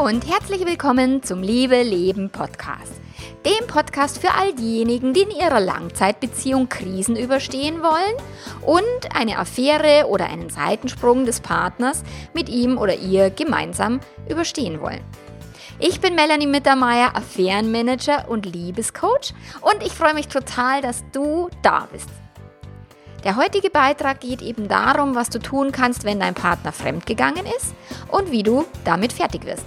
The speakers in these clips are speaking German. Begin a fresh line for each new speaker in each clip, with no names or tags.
Und herzlich willkommen zum Liebe Leben Podcast. Dem Podcast für all diejenigen, die in ihrer Langzeitbeziehung Krisen überstehen wollen und eine Affäre oder einen Seitensprung des Partners mit ihm oder ihr gemeinsam überstehen wollen. Ich bin Melanie Mittermeier, Affärenmanager und Liebescoach und ich freue mich total, dass du da bist. Der heutige Beitrag geht eben darum, was du tun kannst, wenn dein Partner fremdgegangen ist und wie du damit fertig wirst.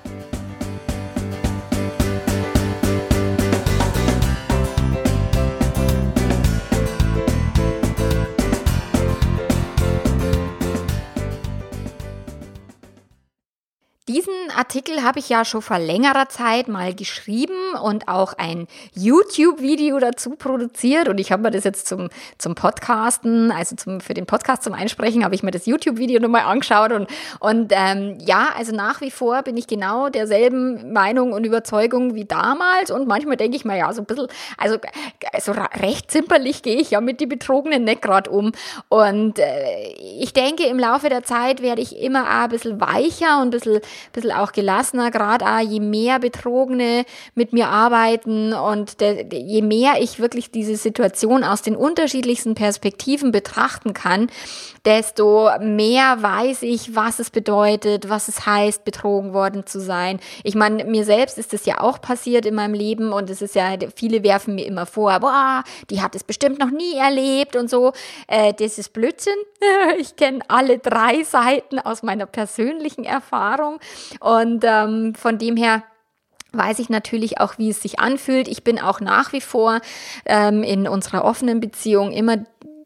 Diesen Artikel habe ich ja schon vor längerer Zeit mal geschrieben und auch ein YouTube-Video dazu produziert. Und ich habe mir das jetzt zum, zum Podcasten, also zum, für den Podcast zum Einsprechen, habe ich mir das YouTube-Video nochmal angeschaut. Und, und ähm, ja, also nach wie vor bin ich genau derselben Meinung und Überzeugung wie damals. Und manchmal denke ich mir, ja, so ein bisschen, also, also recht zimperlich gehe ich ja mit die Betrogenen nicht gerade um. Und äh, ich denke, im Laufe der Zeit werde ich immer ein bisschen weicher und ein bisschen bisschen auch gelassener, gerade auch je mehr Betrogene mit mir arbeiten und de, je mehr ich wirklich diese Situation aus den unterschiedlichsten Perspektiven betrachten kann, desto mehr weiß ich, was es bedeutet, was es heißt, betrogen worden zu sein. Ich meine, mir selbst ist das ja auch passiert in meinem Leben und es ist ja, viele werfen mir immer vor, boah, die hat es bestimmt noch nie erlebt und so. Äh, das ist Blödsinn. Ich kenne alle drei Seiten aus meiner persönlichen Erfahrung und ähm, von dem her weiß ich natürlich auch, wie es sich anfühlt. Ich bin auch nach wie vor ähm, in unserer offenen Beziehung immer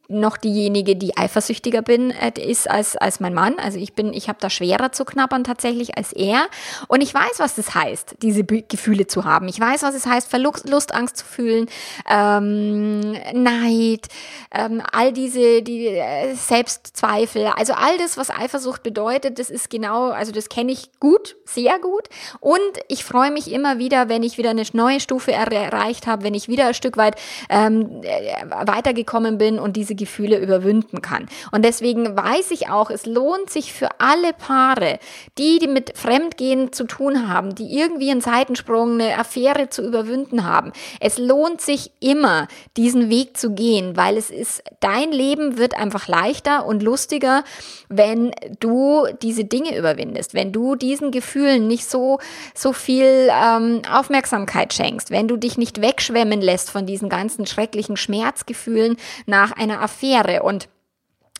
noch diejenige, die eifersüchtiger bin, äh, ist als, als mein Mann. Also ich bin, ich habe da schwerer zu knabbern tatsächlich als er. Und ich weiß, was das heißt, diese Be Gefühle zu haben. Ich weiß, was es heißt, Verlust, Angst zu fühlen, ähm, Neid, ähm, all diese die äh, Selbstzweifel. Also all das, was Eifersucht bedeutet, das ist genau, also das kenne ich gut, sehr gut. Und ich freue mich immer wieder, wenn ich wieder eine neue Stufe erreicht habe, wenn ich wieder ein Stück weit ähm, äh, weitergekommen bin und diese Gefühle überwinden kann. Und deswegen weiß ich auch, es lohnt sich für alle Paare, die, die mit Fremdgehen zu tun haben, die irgendwie einen Seitensprung, eine Affäre zu überwinden haben. Es lohnt sich immer, diesen Weg zu gehen, weil es ist, dein Leben wird einfach leichter und lustiger, wenn du diese Dinge überwindest, wenn du diesen Gefühlen nicht so, so viel ähm, Aufmerksamkeit schenkst, wenn du dich nicht wegschwemmen lässt von diesen ganzen schrecklichen Schmerzgefühlen nach einer Affäre. Und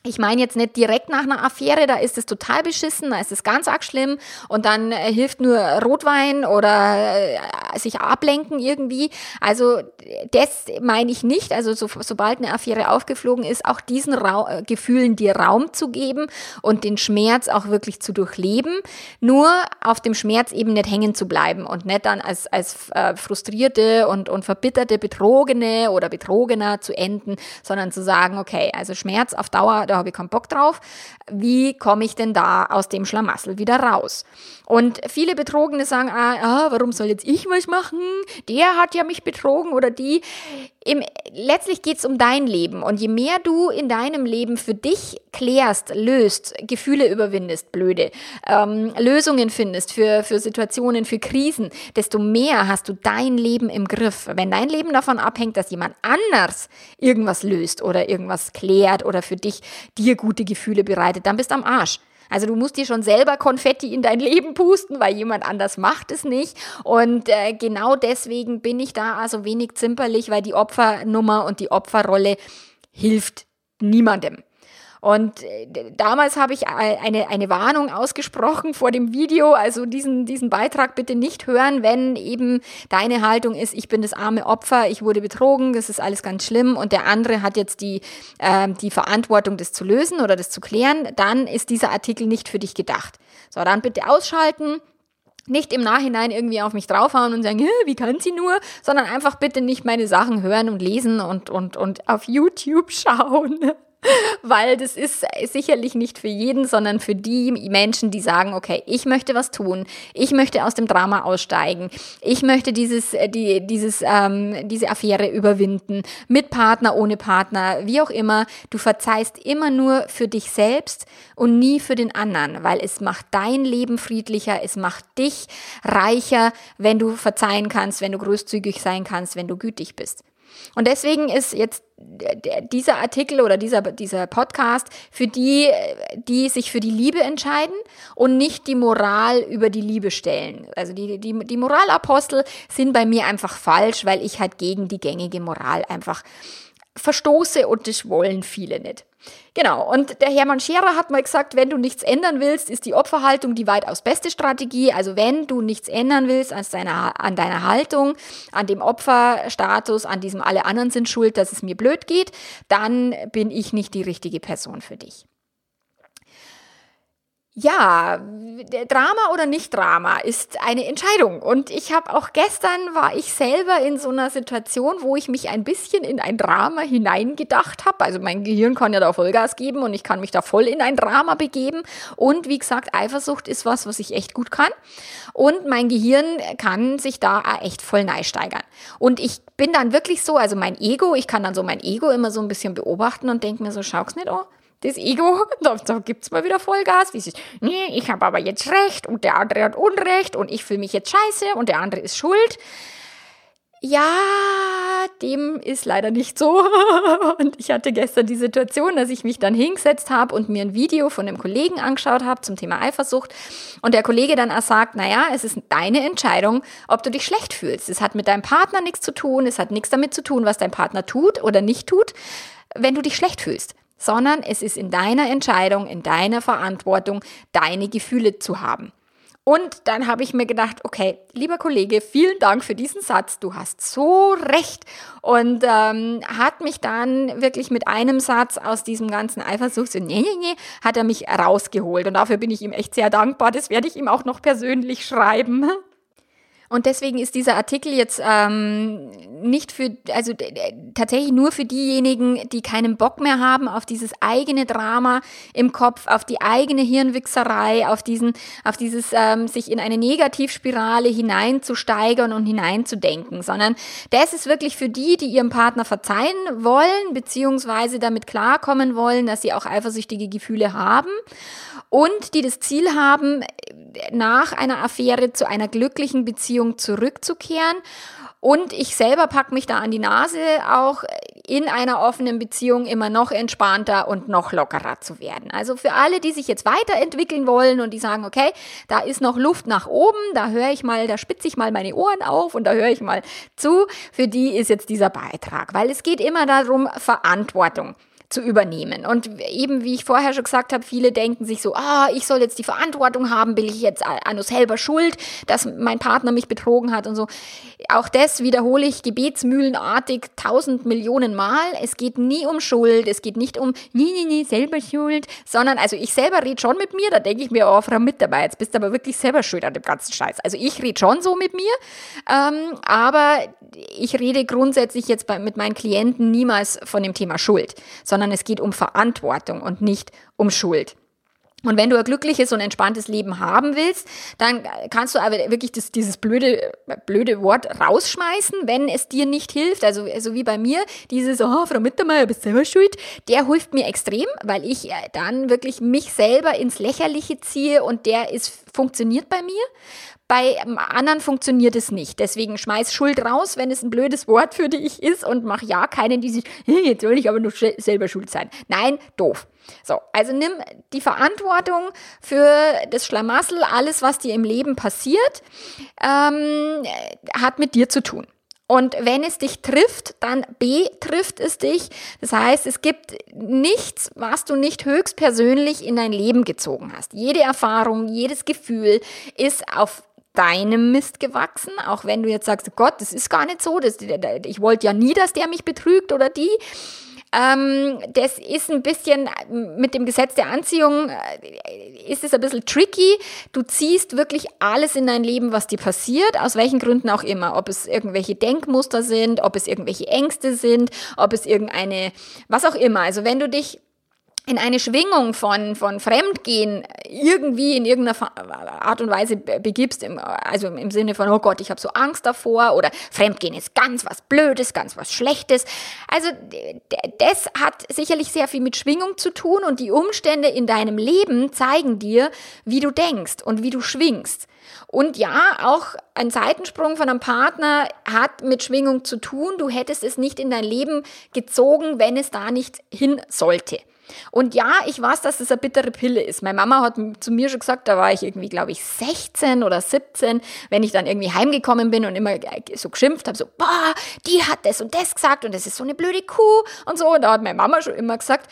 ich meine jetzt nicht direkt nach einer Affäre, da ist es total beschissen, da ist es ganz arg schlimm und dann äh, hilft nur Rotwein oder äh, sich ablenken irgendwie. Also das meine ich nicht. Also so, sobald eine Affäre aufgeflogen ist, auch diesen Ra äh, Gefühlen dir Raum zu geben und den Schmerz auch wirklich zu durchleben. Nur auf dem Schmerz eben nicht hängen zu bleiben und nicht dann als, als frustrierte und, und verbitterte Betrogene oder Betrogener zu enden, sondern zu sagen, okay, also Schmerz auf Dauer, da habe ich keinen Bock drauf. Wie komme ich denn da aus dem Schlamassel wieder raus? Und viele Betrogene sagen, ah, ah, warum soll jetzt ich was machen? Der hat ja mich betrogen oder die. Im, letztlich es um dein Leben. Und je mehr du in deinem Leben für dich klärst, löst, Gefühle überwindest, blöde, ähm, Lösungen findest für, für Situationen, für Krisen, desto mehr hast du dein Leben im Griff. Wenn dein Leben davon abhängt, dass jemand anders irgendwas löst oder irgendwas klärt oder für dich dir gute Gefühle bereitet, dann bist du am Arsch. Also du musst dir schon selber Konfetti in dein Leben pusten, weil jemand anders macht es nicht. Und äh, genau deswegen bin ich da also wenig zimperlich, weil die Opfernummer und die Opferrolle hilft niemandem. Und äh, damals habe ich eine, eine Warnung ausgesprochen vor dem Video, also diesen, diesen Beitrag bitte nicht hören, wenn eben deine Haltung ist, ich bin das arme Opfer, ich wurde betrogen, das ist alles ganz schlimm und der andere hat jetzt die, äh, die Verantwortung, das zu lösen oder das zu klären, dann ist dieser Artikel nicht für dich gedacht. So, dann bitte ausschalten, nicht im Nachhinein irgendwie auf mich draufhauen und sagen, wie kann sie nur, sondern einfach bitte nicht meine Sachen hören und lesen und, und, und auf YouTube schauen. Weil das ist sicherlich nicht für jeden, sondern für die Menschen, die sagen, okay, ich möchte was tun, ich möchte aus dem Drama aussteigen, ich möchte dieses, äh, die, dieses, ähm, diese Affäre überwinden, mit Partner, ohne Partner, wie auch immer. Du verzeihst immer nur für dich selbst und nie für den anderen, weil es macht dein Leben friedlicher, es macht dich reicher, wenn du verzeihen kannst, wenn du großzügig sein kannst, wenn du gütig bist. Und deswegen ist jetzt dieser Artikel oder dieser, dieser Podcast für die, die sich für die Liebe entscheiden und nicht die Moral über die Liebe stellen. Also die, die, die Moralapostel sind bei mir einfach falsch, weil ich halt gegen die gängige Moral einfach verstoße und das wollen viele nicht. Genau, und der Hermann Scherer hat mal gesagt, wenn du nichts ändern willst, ist die Opferhaltung die weitaus beste Strategie. Also wenn du nichts ändern willst an deiner, an deiner Haltung, an dem Opferstatus, an diesem alle anderen sind schuld, dass es mir blöd geht, dann bin ich nicht die richtige Person für dich. Ja, Drama oder nicht Drama ist eine Entscheidung. Und ich habe auch gestern war ich selber in so einer Situation, wo ich mich ein bisschen in ein Drama hineingedacht habe. Also mein Gehirn kann ja da Vollgas geben und ich kann mich da voll in ein Drama begeben. Und wie gesagt, Eifersucht ist was, was ich echt gut kann. Und mein Gehirn kann sich da echt voll neisteigern. Und ich bin dann wirklich so, also mein Ego, ich kann dann so mein Ego immer so ein bisschen beobachten und denke mir so, schau's nicht an das Ego, da, da es mal wieder Vollgas, wie sie, nee, ich habe aber jetzt Recht und der andere hat Unrecht und ich fühle mich jetzt scheiße und der andere ist schuld. Ja, dem ist leider nicht so. Und ich hatte gestern die Situation, dass ich mich dann hingesetzt habe und mir ein Video von einem Kollegen angeschaut habe zum Thema Eifersucht. Und der Kollege dann auch sagt, naja, es ist deine Entscheidung, ob du dich schlecht fühlst. Es hat mit deinem Partner nichts zu tun, es hat nichts damit zu tun, was dein Partner tut oder nicht tut, wenn du dich schlecht fühlst sondern es ist in deiner Entscheidung, in deiner Verantwortung, deine Gefühle zu haben. Und dann habe ich mir gedacht, okay, lieber Kollege, vielen Dank für diesen Satz. Du hast so recht. Und ähm, hat mich dann wirklich mit einem Satz aus diesem ganzen Eifersucht, so, nee, nee, nee, hat er mich rausgeholt. Und dafür bin ich ihm echt sehr dankbar. Das werde ich ihm auch noch persönlich schreiben. Und deswegen ist dieser Artikel jetzt ähm, nicht für, also tatsächlich nur für diejenigen, die keinen Bock mehr haben auf dieses eigene Drama im Kopf, auf die eigene Hirnwichserei, auf diesen, auf dieses ähm, sich in eine Negativspirale hineinzusteigern und hineinzudenken, sondern das ist wirklich für die, die ihrem Partner verzeihen wollen, beziehungsweise damit klarkommen wollen, dass sie auch eifersüchtige Gefühle haben und die das Ziel haben, nach einer Affäre zu einer glücklichen Beziehung zurückzukehren. Und ich selber pack mich da an die Nase, auch in einer offenen Beziehung immer noch entspannter und noch lockerer zu werden. Also für alle, die sich jetzt weiterentwickeln wollen und die sagen, okay, da ist noch Luft nach oben, da höre ich mal, da spitze ich mal meine Ohren auf und da höre ich mal zu, für die ist jetzt dieser Beitrag, weil es geht immer darum, Verantwortung zu übernehmen. Und eben, wie ich vorher schon gesagt habe, viele denken sich so, ah, ich soll jetzt die Verantwortung haben, bin ich jetzt an selber schuld, dass mein Partner mich betrogen hat und so. Auch das wiederhole ich gebetsmühlenartig tausend Millionen Mal. Es geht nie um Schuld, es geht nicht um, nee, nee, nee, selber schuld, sondern, also ich selber rede schon mit mir, da denke ich mir, oh, Frau Mitarbeit, jetzt bist du aber wirklich selber schuld an dem ganzen Scheiß. Also ich rede schon so mit mir, ähm, aber ich rede grundsätzlich jetzt bei, mit meinen Klienten niemals von dem Thema Schuld, sondern es geht um Verantwortung und nicht um Schuld. Und wenn du ein glückliches und entspanntes Leben haben willst, dann kannst du aber wirklich das, dieses blöde, blöde Wort rausschmeißen, wenn es dir nicht hilft. Also, also wie bei mir, dieses, oh, Frau Mittermeier, bist selber schuld, der hilft mir extrem, weil ich äh, dann wirklich mich selber ins Lächerliche ziehe und der ist, funktioniert bei mir. Bei anderen funktioniert es nicht. Deswegen schmeiß Schuld raus, wenn es ein blödes Wort für dich ist und mach ja keinen, die sich, jetzt soll ich aber nur selber schuld sein. Nein, doof. So, also nimm die Verantwortung für das Schlamassel, alles, was dir im Leben passiert, ähm, hat mit dir zu tun. Und wenn es dich trifft, dann betrifft es dich. Das heißt, es gibt nichts, was du nicht höchstpersönlich in dein Leben gezogen hast. Jede Erfahrung, jedes Gefühl ist auf deinem Mist gewachsen, auch wenn du jetzt sagst, Gott, das ist gar nicht so, das, ich wollte ja nie, dass der mich betrügt oder die. Ähm, das ist ein bisschen mit dem Gesetz der Anziehung äh, ist es ein bisschen tricky. Du ziehst wirklich alles in dein Leben, was dir passiert, aus welchen Gründen auch immer. Ob es irgendwelche Denkmuster sind, ob es irgendwelche Ängste sind, ob es irgendeine, was auch immer. Also wenn du dich in eine Schwingung von, von Fremdgehen irgendwie in irgendeiner Art und Weise begibst, im, also im Sinne von, oh Gott, ich habe so Angst davor oder Fremdgehen ist ganz was Blödes, ganz was Schlechtes. Also das hat sicherlich sehr viel mit Schwingung zu tun und die Umstände in deinem Leben zeigen dir, wie du denkst und wie du schwingst. Und ja, auch ein Seitensprung von einem Partner hat mit Schwingung zu tun. Du hättest es nicht in dein Leben gezogen, wenn es da nicht hin sollte. Und ja, ich weiß, dass das eine bittere Pille ist. Meine Mama hat zu mir schon gesagt, da war ich irgendwie, glaube ich, 16 oder 17, wenn ich dann irgendwie heimgekommen bin und immer so geschimpft habe, so, boah, die hat das und das gesagt und das ist so eine blöde Kuh und so. Und da hat meine Mama schon immer gesagt,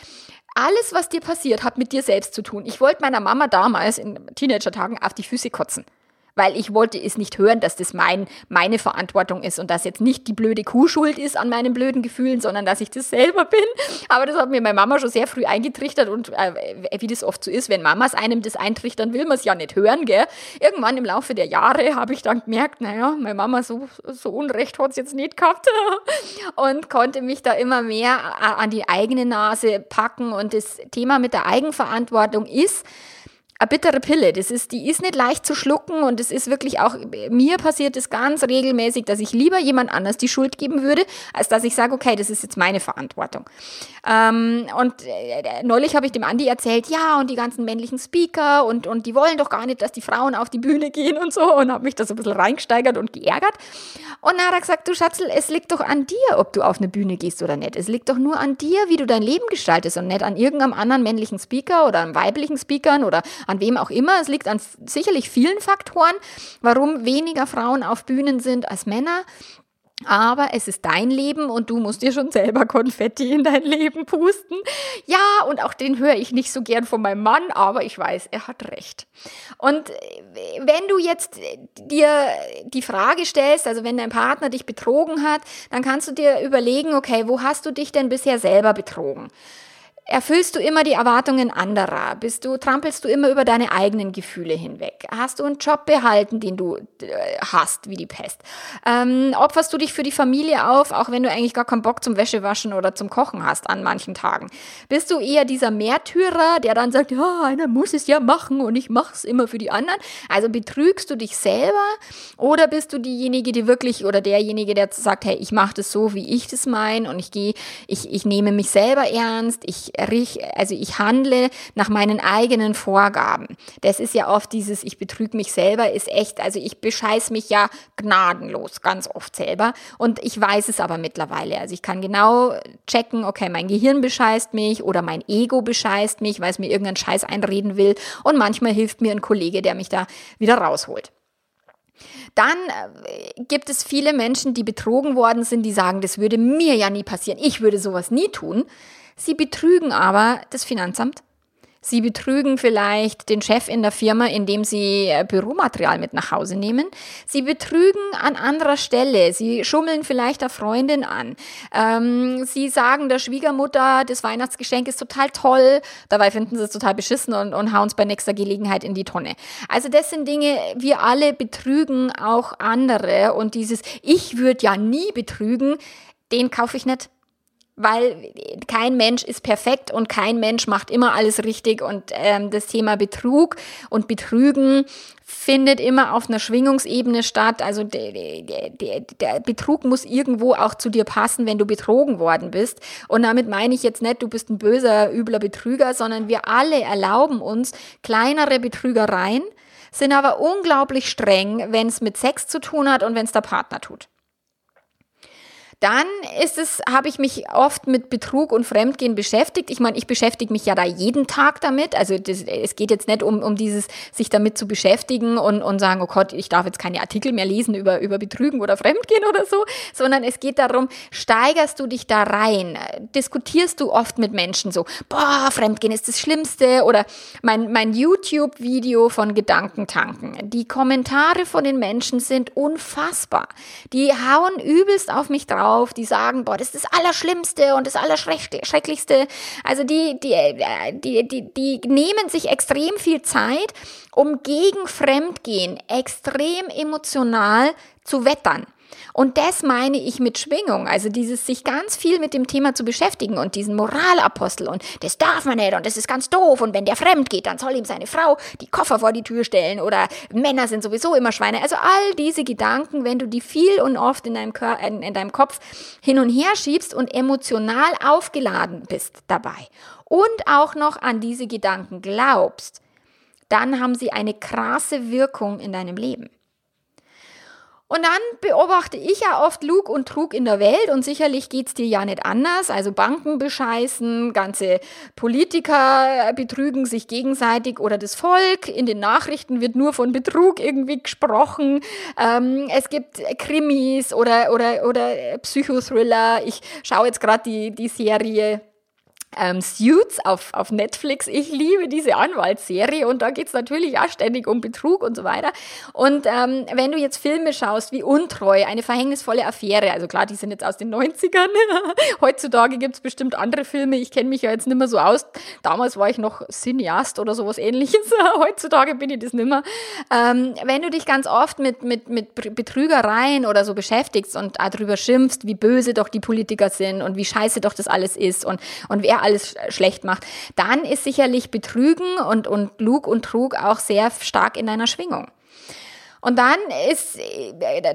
alles, was dir passiert, hat mit dir selbst zu tun. Ich wollte meiner Mama damals in Teenager-Tagen auf die Füße kotzen weil ich wollte es nicht hören, dass das mein, meine Verantwortung ist und dass jetzt nicht die blöde Kuh schuld ist an meinen blöden Gefühlen, sondern dass ich das selber bin. Aber das hat mir meine Mama schon sehr früh eingetrichtert und äh, wie das oft so ist, wenn Mamas einem das eintrichtern, will man es ja nicht hören, gell? Irgendwann im Laufe der Jahre habe ich dann gemerkt, naja, meine Mama so, so Unrecht hat es jetzt nicht gehabt und konnte mich da immer mehr an die eigene Nase packen und das Thema mit der Eigenverantwortung ist, eine bittere Pille. Das ist, die ist nicht leicht zu schlucken und es ist wirklich auch, mir passiert es ganz regelmäßig, dass ich lieber jemand anders die Schuld geben würde, als dass ich sage, okay, das ist jetzt meine Verantwortung. Ähm, und äh, neulich habe ich dem Andi erzählt, ja, und die ganzen männlichen Speaker und, und die wollen doch gar nicht, dass die Frauen auf die Bühne gehen und so und habe mich da so ein bisschen reingesteigert und geärgert. Und dann hat er gesagt, du Schatzel, es liegt doch an dir, ob du auf eine Bühne gehst oder nicht. Es liegt doch nur an dir, wie du dein Leben gestaltest und nicht an irgendeinem anderen männlichen Speaker oder an weiblichen Speakern oder an wem auch immer. Es liegt an sicherlich vielen Faktoren, warum weniger Frauen auf Bühnen sind als Männer. Aber es ist dein Leben und du musst dir schon selber Konfetti in dein Leben pusten. Ja, und auch den höre ich nicht so gern von meinem Mann, aber ich weiß, er hat recht. Und wenn du jetzt dir die Frage stellst, also wenn dein Partner dich betrogen hat, dann kannst du dir überlegen, okay, wo hast du dich denn bisher selber betrogen? Erfüllst du immer die Erwartungen anderer? Bist du, trampelst du immer über deine eigenen Gefühle hinweg? Hast du einen Job behalten, den du äh, hast, wie die Pest? Ähm, opferst du dich für die Familie auf, auch wenn du eigentlich gar keinen Bock zum Wäschewaschen oder zum Kochen hast an manchen Tagen? Bist du eher dieser Märtyrer, der dann sagt, ja, einer muss es ja machen und ich mach's immer für die anderen? Also betrügst du dich selber oder bist du diejenige, die wirklich oder derjenige, der sagt, hey, ich mache das so, wie ich das meine und ich gehe, ich, ich nehme mich selber ernst, ich also ich handle nach meinen eigenen Vorgaben. Das ist ja oft dieses, ich betrüge mich selber, ist echt, also ich bescheiß mich ja gnadenlos, ganz oft selber. Und ich weiß es aber mittlerweile. Also ich kann genau checken, okay, mein Gehirn bescheißt mich oder mein Ego bescheißt mich, weil es mir irgendeinen Scheiß einreden will. Und manchmal hilft mir ein Kollege, der mich da wieder rausholt. Dann äh, gibt es viele Menschen, die betrogen worden sind, die sagen, das würde mir ja nie passieren. Ich würde sowas nie tun. Sie betrügen aber das Finanzamt. Sie betrügen vielleicht den Chef in der Firma, indem sie äh, Büromaterial mit nach Hause nehmen. Sie betrügen an anderer Stelle. Sie schummeln vielleicht der Freundin an. Ähm, sie sagen der Schwiegermutter, das Weihnachtsgeschenk ist total toll. Dabei finden sie es total beschissen und, und hauen es bei nächster Gelegenheit in die Tonne. Also das sind Dinge, wir alle betrügen auch andere. Und dieses Ich würde ja nie betrügen, den kaufe ich nicht weil kein Mensch ist perfekt und kein Mensch macht immer alles richtig und ähm, das Thema Betrug und Betrügen findet immer auf einer Schwingungsebene statt. Also der, der, der Betrug muss irgendwo auch zu dir passen, wenn du betrogen worden bist. Und damit meine ich jetzt nicht, du bist ein böser, übler Betrüger, sondern wir alle erlauben uns kleinere Betrügereien, sind aber unglaublich streng, wenn es mit Sex zu tun hat und wenn es der Partner tut. Dann ist es, habe ich mich oft mit Betrug und Fremdgehen beschäftigt. Ich meine, ich beschäftige mich ja da jeden Tag damit. Also das, es geht jetzt nicht um, um dieses, sich damit zu beschäftigen und, und sagen, oh Gott, ich darf jetzt keine Artikel mehr lesen über, über Betrügen oder Fremdgehen oder so, sondern es geht darum, steigerst du dich da rein? Diskutierst du oft mit Menschen so, boah, Fremdgehen ist das Schlimmste oder mein, mein YouTube-Video von Gedankentanken. Die Kommentare von den Menschen sind unfassbar. Die hauen übelst auf mich drauf auf, die sagen, boah, das ist das Allerschlimmste und das Allerschrecklichste. Also die, die, die, die, die nehmen sich extrem viel Zeit, um gegen Fremdgehen extrem emotional zu wettern. Und das meine ich mit Schwingung, also dieses sich ganz viel mit dem Thema zu beschäftigen und diesen Moralapostel und das darf man nicht und das ist ganz doof und wenn der fremd geht, dann soll ihm seine Frau die Koffer vor die Tür stellen oder Männer sind sowieso immer Schweine. Also all diese Gedanken, wenn du die viel und oft in deinem, Kör in, in deinem Kopf hin und her schiebst und emotional aufgeladen bist dabei und auch noch an diese Gedanken glaubst, dann haben sie eine krasse Wirkung in deinem Leben. Und dann beobachte ich ja oft Lug und Trug in der Welt und sicherlich geht's dir ja nicht anders. Also Banken bescheißen, ganze Politiker betrügen sich gegenseitig oder das Volk. In den Nachrichten wird nur von Betrug irgendwie gesprochen. Ähm, es gibt Krimis oder, oder, oder Psychothriller. Ich schaue jetzt gerade die, die Serie ähm, Suits auf, auf Netflix. Ich liebe diese Anwaltsserie und da geht's natürlich auch ständig um Betrug und so weiter. Und ähm, wenn du jetzt Filme schaust wie Untreu, eine verhängnisvolle Affäre, also klar, die sind jetzt aus den 90ern. Heutzutage gibt's bestimmt andere Filme. Ich kenne mich ja jetzt nicht mehr so aus. Damals war ich noch Cineast oder sowas ähnliches. Heutzutage bin ich das nicht mehr. Ähm, wenn du dich ganz oft mit, mit, mit Betrügereien oder so beschäftigst und darüber schimpfst, wie böse doch die Politiker sind und wie scheiße doch das alles ist und, und wer alles schlecht macht, dann ist sicherlich Betrügen und, und Lug und Trug auch sehr stark in deiner Schwingung. Und dann ist,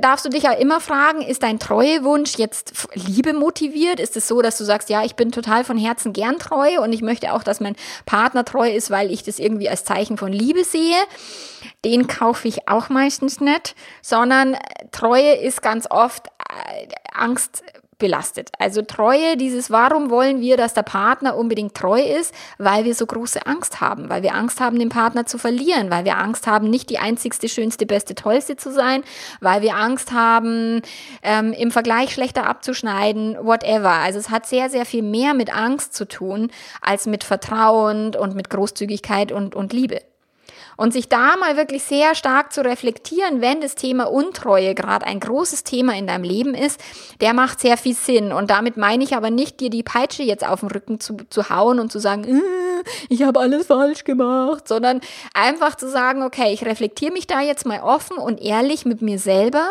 darfst du dich ja immer fragen, ist dein Treuewunsch jetzt Liebe motiviert? Ist es so, dass du sagst, ja, ich bin total von Herzen gern treu und ich möchte auch, dass mein Partner treu ist, weil ich das irgendwie als Zeichen von Liebe sehe? Den kaufe ich auch meistens nicht, sondern Treue ist ganz oft äh, Angst belastet. Also Treue, dieses Warum wollen wir, dass der Partner unbedingt treu ist, weil wir so große Angst haben, weil wir Angst haben, den Partner zu verlieren, weil wir Angst haben, nicht die einzigste, schönste, beste, tollste zu sein, weil wir Angst haben, ähm, im Vergleich schlechter abzuschneiden, whatever. Also es hat sehr, sehr viel mehr mit Angst zu tun, als mit Vertrauen und mit Großzügigkeit und, und Liebe. Und sich da mal wirklich sehr stark zu reflektieren, wenn das Thema Untreue gerade ein großes Thema in deinem Leben ist, der macht sehr viel Sinn. Und damit meine ich aber nicht, dir die Peitsche jetzt auf den Rücken zu, zu hauen und zu sagen, äh, ich habe alles falsch gemacht, sondern einfach zu sagen, okay, ich reflektiere mich da jetzt mal offen und ehrlich mit mir selber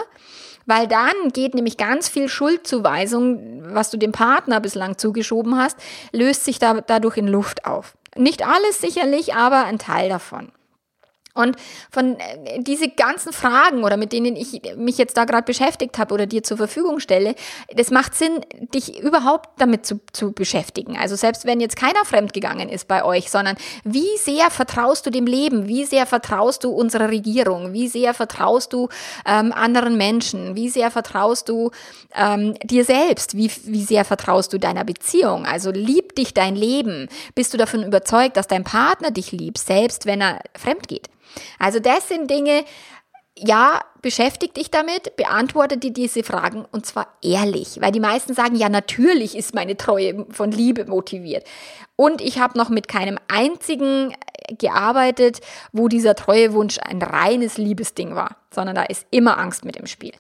weil dann geht nämlich ganz viel Schuldzuweisung, was du dem Partner bislang zugeschoben hast, löst sich da, dadurch in Luft auf. Nicht alles sicherlich, aber ein Teil davon. Und von äh, diese ganzen Fragen oder mit denen ich mich jetzt da gerade beschäftigt habe oder dir zur Verfügung stelle, das macht Sinn, dich überhaupt damit zu, zu beschäftigen. Also selbst wenn jetzt keiner fremdgegangen ist bei euch, sondern wie sehr vertraust du dem Leben? Wie sehr vertraust du unserer Regierung? Wie sehr vertraust du ähm, anderen Menschen? Wie sehr vertraust du ähm, dir selbst? Wie, wie sehr vertraust du deiner Beziehung? Also liebt dich dein Leben? Bist du davon überzeugt, dass dein Partner dich liebt, selbst wenn er fremd geht? Also das sind Dinge, ja, beschäftig dich damit, beantworte dir diese Fragen und zwar ehrlich, weil die meisten sagen, ja, natürlich ist meine Treue von Liebe motiviert. Und ich habe noch mit keinem einzigen gearbeitet, wo dieser Treuewunsch ein reines Liebesding war, sondern da ist immer Angst mit im Spiel.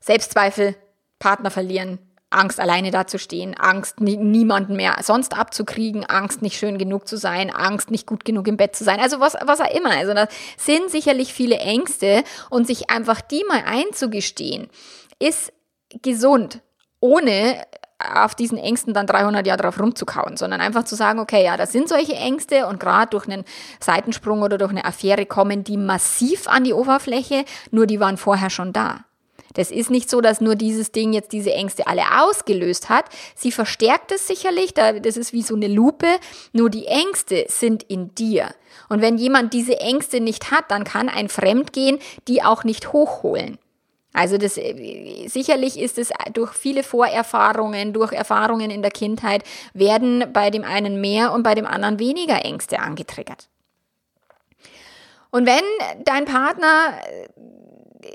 Selbstzweifel, Partner verlieren, Angst, alleine dazustehen, Angst, nie, niemanden mehr sonst abzukriegen, Angst, nicht schön genug zu sein, Angst, nicht gut genug im Bett zu sein, also was, was auch immer. Also da sind sicherlich viele Ängste und sich einfach die mal einzugestehen, ist gesund, ohne auf diesen Ängsten dann 300 Jahre drauf rumzukauen, sondern einfach zu sagen, okay, ja, das sind solche Ängste und gerade durch einen Seitensprung oder durch eine Affäre kommen die massiv an die Oberfläche, nur die waren vorher schon da. Das ist nicht so, dass nur dieses Ding jetzt diese Ängste alle ausgelöst hat. Sie verstärkt es sicherlich, das ist wie so eine Lupe, nur die Ängste sind in dir. Und wenn jemand diese Ängste nicht hat, dann kann ein Fremdgehen die auch nicht hochholen. Also das sicherlich ist es durch viele Vorerfahrungen, durch Erfahrungen in der Kindheit werden bei dem einen mehr und bei dem anderen weniger Ängste angetriggert. Und wenn dein Partner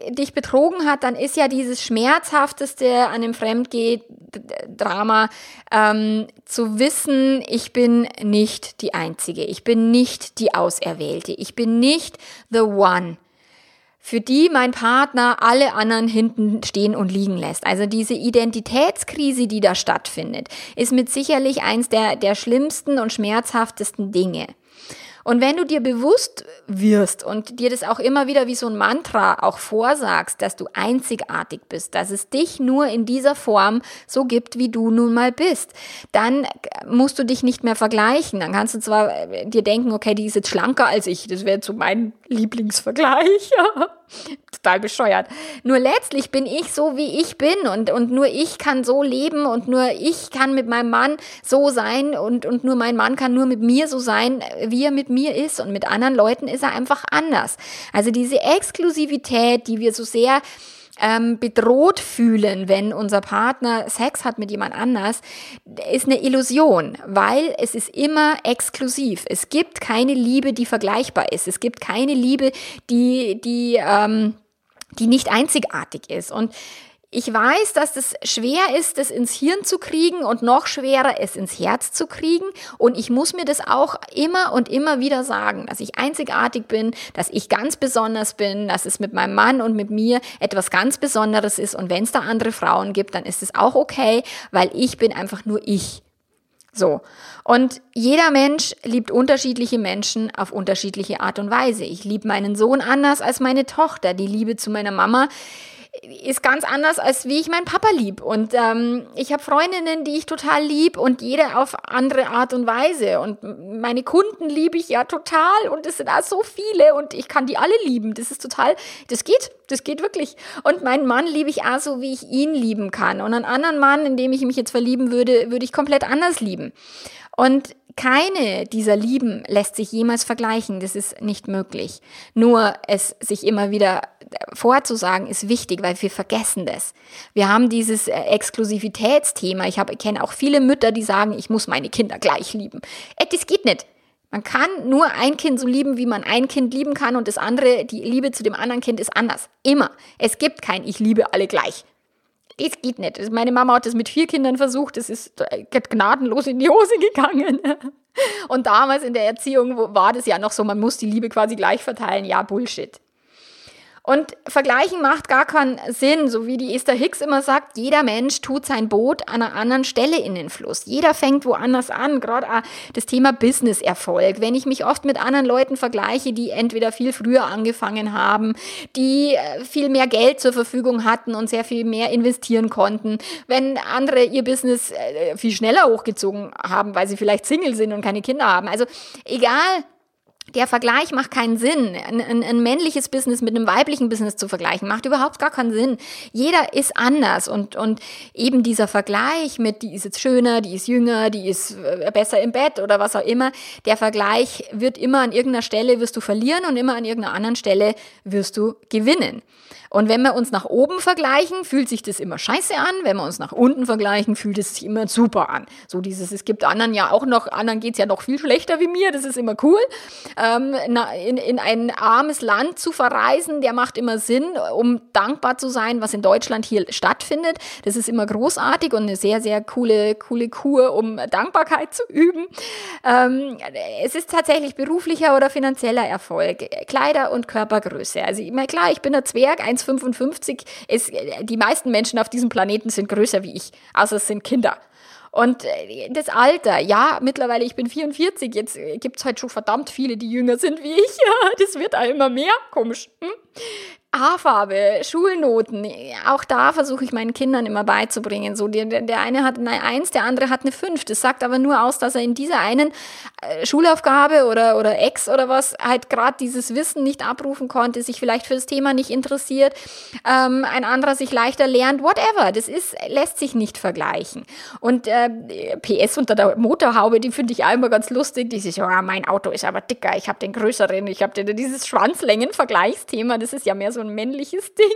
dich betrogen hat, dann ist ja dieses Schmerzhafteste an dem Fremdgeh-Drama ähm, zu wissen, ich bin nicht die Einzige, ich bin nicht die Auserwählte, ich bin nicht the one für die mein Partner alle anderen hinten stehen und liegen lässt. Also diese Identitätskrise, die da stattfindet, ist mit sicherlich eins der, der schlimmsten und schmerzhaftesten Dinge. Und wenn du dir bewusst wirst und dir das auch immer wieder wie so ein Mantra auch vorsagst, dass du einzigartig bist, dass es dich nur in dieser Form so gibt, wie du nun mal bist, dann musst du dich nicht mehr vergleichen. Dann kannst du zwar äh, dir denken, okay, die ist jetzt schlanker als ich, das wäre so mein Lieblingsvergleich. Total bescheuert. Nur letztlich bin ich so, wie ich bin und, und nur ich kann so leben und nur ich kann mit meinem Mann so sein und, und nur mein Mann kann nur mit mir so sein, wie er mit mir ist und mit anderen Leuten ist er einfach anders. Also diese Exklusivität, die wir so sehr ähm, bedroht fühlen, wenn unser Partner Sex hat mit jemand anders, ist eine Illusion, weil es ist immer exklusiv. Es gibt keine Liebe, die vergleichbar ist. Es gibt keine Liebe, die, die, ähm, die nicht einzigartig ist. Und ich weiß, dass es schwer ist, das ins Hirn zu kriegen und noch schwerer, es ins Herz zu kriegen. Und ich muss mir das auch immer und immer wieder sagen, dass ich einzigartig bin, dass ich ganz besonders bin, dass es mit meinem Mann und mit mir etwas ganz Besonderes ist. Und wenn es da andere Frauen gibt, dann ist es auch okay, weil ich bin einfach nur ich. So. Und jeder Mensch liebt unterschiedliche Menschen auf unterschiedliche Art und Weise. Ich liebe meinen Sohn anders als meine Tochter. Die Liebe zu meiner Mama ist ganz anders, als wie ich meinen Papa lieb. Und ähm, ich habe Freundinnen, die ich total lieb und jede auf andere Art und Weise. Und meine Kunden liebe ich ja total und es sind auch so viele und ich kann die alle lieben. Das ist total, das geht, das geht wirklich. Und meinen Mann liebe ich auch so, wie ich ihn lieben kann. Und einen anderen Mann, in dem ich mich jetzt verlieben würde, würde ich komplett anders lieben. Und keine dieser Lieben lässt sich jemals vergleichen, das ist nicht möglich. Nur es sich immer wieder vorzusagen ist wichtig, weil wir vergessen das. Wir haben dieses äh, Exklusivitätsthema. Ich kenne auch viele Mütter, die sagen, ich muss meine Kinder gleich lieben. Äh, das geht nicht. Man kann nur ein Kind so lieben, wie man ein Kind lieben kann und das andere, die Liebe zu dem anderen Kind ist anders. Immer. Es gibt kein Ich liebe alle gleich. Das geht nicht. Meine Mama hat das mit vier Kindern versucht. Das ist gnadenlos in die Hose gegangen. Und damals in der Erziehung war das ja noch so, man muss die Liebe quasi gleich verteilen. Ja, Bullshit. Und vergleichen macht gar keinen Sinn, so wie die Esther Hicks immer sagt, jeder Mensch tut sein Boot an einer anderen Stelle in den Fluss. Jeder fängt woanders an, gerade das Thema Business-Erfolg. Wenn ich mich oft mit anderen Leuten vergleiche, die entweder viel früher angefangen haben, die äh, viel mehr Geld zur Verfügung hatten und sehr viel mehr investieren konnten, wenn andere ihr Business äh, viel schneller hochgezogen haben, weil sie vielleicht Single sind und keine Kinder haben. Also egal, der Vergleich macht keinen Sinn. Ein, ein, ein, männliches Business mit einem weiblichen Business zu vergleichen, macht überhaupt gar keinen Sinn. Jeder ist anders und, und eben dieser Vergleich mit, die ist jetzt schöner, die ist jünger, die ist äh, besser im Bett oder was auch immer, der Vergleich wird immer an irgendeiner Stelle wirst du verlieren und immer an irgendeiner anderen Stelle wirst du gewinnen. Und wenn wir uns nach oben vergleichen, fühlt sich das immer scheiße an. Wenn wir uns nach unten vergleichen, fühlt es sich immer super an. So dieses, es gibt anderen ja auch noch, anderen geht's ja noch viel schlechter wie mir, das ist immer cool. Ähm, in, in ein armes Land zu verreisen, der macht immer Sinn, um dankbar zu sein, was in Deutschland hier stattfindet. Das ist immer großartig und eine sehr, sehr coole, coole Kur, um Dankbarkeit zu üben. Ähm, es ist tatsächlich beruflicher oder finanzieller Erfolg, Kleider und Körpergröße. Also meine, klar, ich bin ein Zwerg, 1,55 ist, die meisten Menschen auf diesem Planeten sind größer wie ich, außer es sind Kinder. Und äh, das Alter, ja, mittlerweile, ich bin 44, jetzt äh, gibt's halt schon verdammt viele, die jünger sind wie ich. das wird auch immer mehr, komisch. Hm? Haarfarbe, Schulnoten, auch da versuche ich meinen Kindern immer beizubringen. So, der, der eine hat eine Eins, der andere hat eine Fünf. Das sagt aber nur aus, dass er in dieser einen äh, Schulaufgabe oder, oder Ex oder was halt gerade dieses Wissen nicht abrufen konnte, sich vielleicht für das Thema nicht interessiert, ähm, ein anderer sich leichter lernt, whatever. Das ist, lässt sich nicht vergleichen. Und äh, PS unter der Motorhaube, die finde ich auch immer ganz lustig. Dieses, oh, mein Auto ist aber dicker, ich habe den größeren, ich habe dieses Schwanzlängen-Vergleichsthema, das ist ja mehr so ein männliches Ding.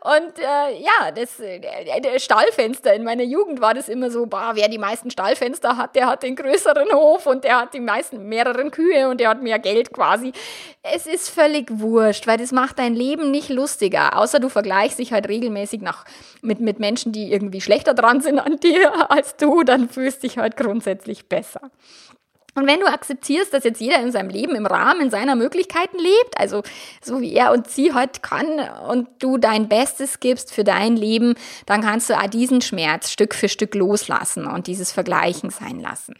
Und äh, ja, das äh, Stallfenster in meiner Jugend war das immer so, boah, wer die meisten Stallfenster hat, der hat den größeren Hof und der hat die meisten mehreren Kühe und der hat mehr Geld quasi. Es ist völlig wurscht, weil das macht dein Leben nicht lustiger, außer du vergleichst dich halt regelmäßig nach, mit, mit Menschen, die irgendwie schlechter dran sind an dir als du, dann fühlst dich halt grundsätzlich besser. Und wenn du akzeptierst, dass jetzt jeder in seinem Leben im Rahmen seiner Möglichkeiten lebt, also so wie er und sie heute kann und du dein Bestes gibst für dein Leben, dann kannst du diesen Schmerz Stück für Stück loslassen und dieses Vergleichen sein lassen.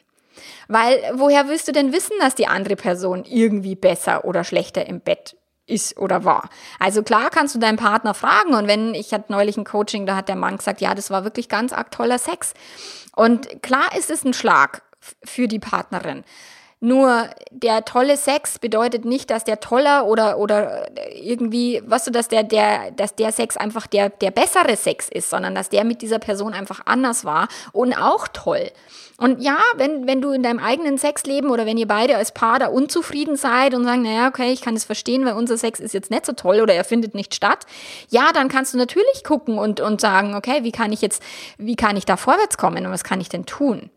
Weil woher willst du denn wissen, dass die andere Person irgendwie besser oder schlechter im Bett ist oder war. Also klar kannst du deinen Partner fragen und wenn, ich hatte neulich ein Coaching, da hat der Mann gesagt, ja, das war wirklich ganz arg toller Sex. Und klar ist es ein Schlag für die Partnerin. Nur der tolle Sex bedeutet nicht, dass der toller oder, oder irgendwie, weißt du, dass der, der, dass der Sex einfach der, der bessere Sex ist, sondern dass der mit dieser Person einfach anders war und auch toll. Und ja, wenn, wenn du in deinem eigenen Sexleben oder wenn ihr beide als Paar da unzufrieden seid und sagen, naja, okay, ich kann es verstehen, weil unser Sex ist jetzt nicht so toll oder er findet nicht statt, ja, dann kannst du natürlich gucken und, und sagen, okay, wie kann ich jetzt, wie kann ich da vorwärts kommen und was kann ich denn tun?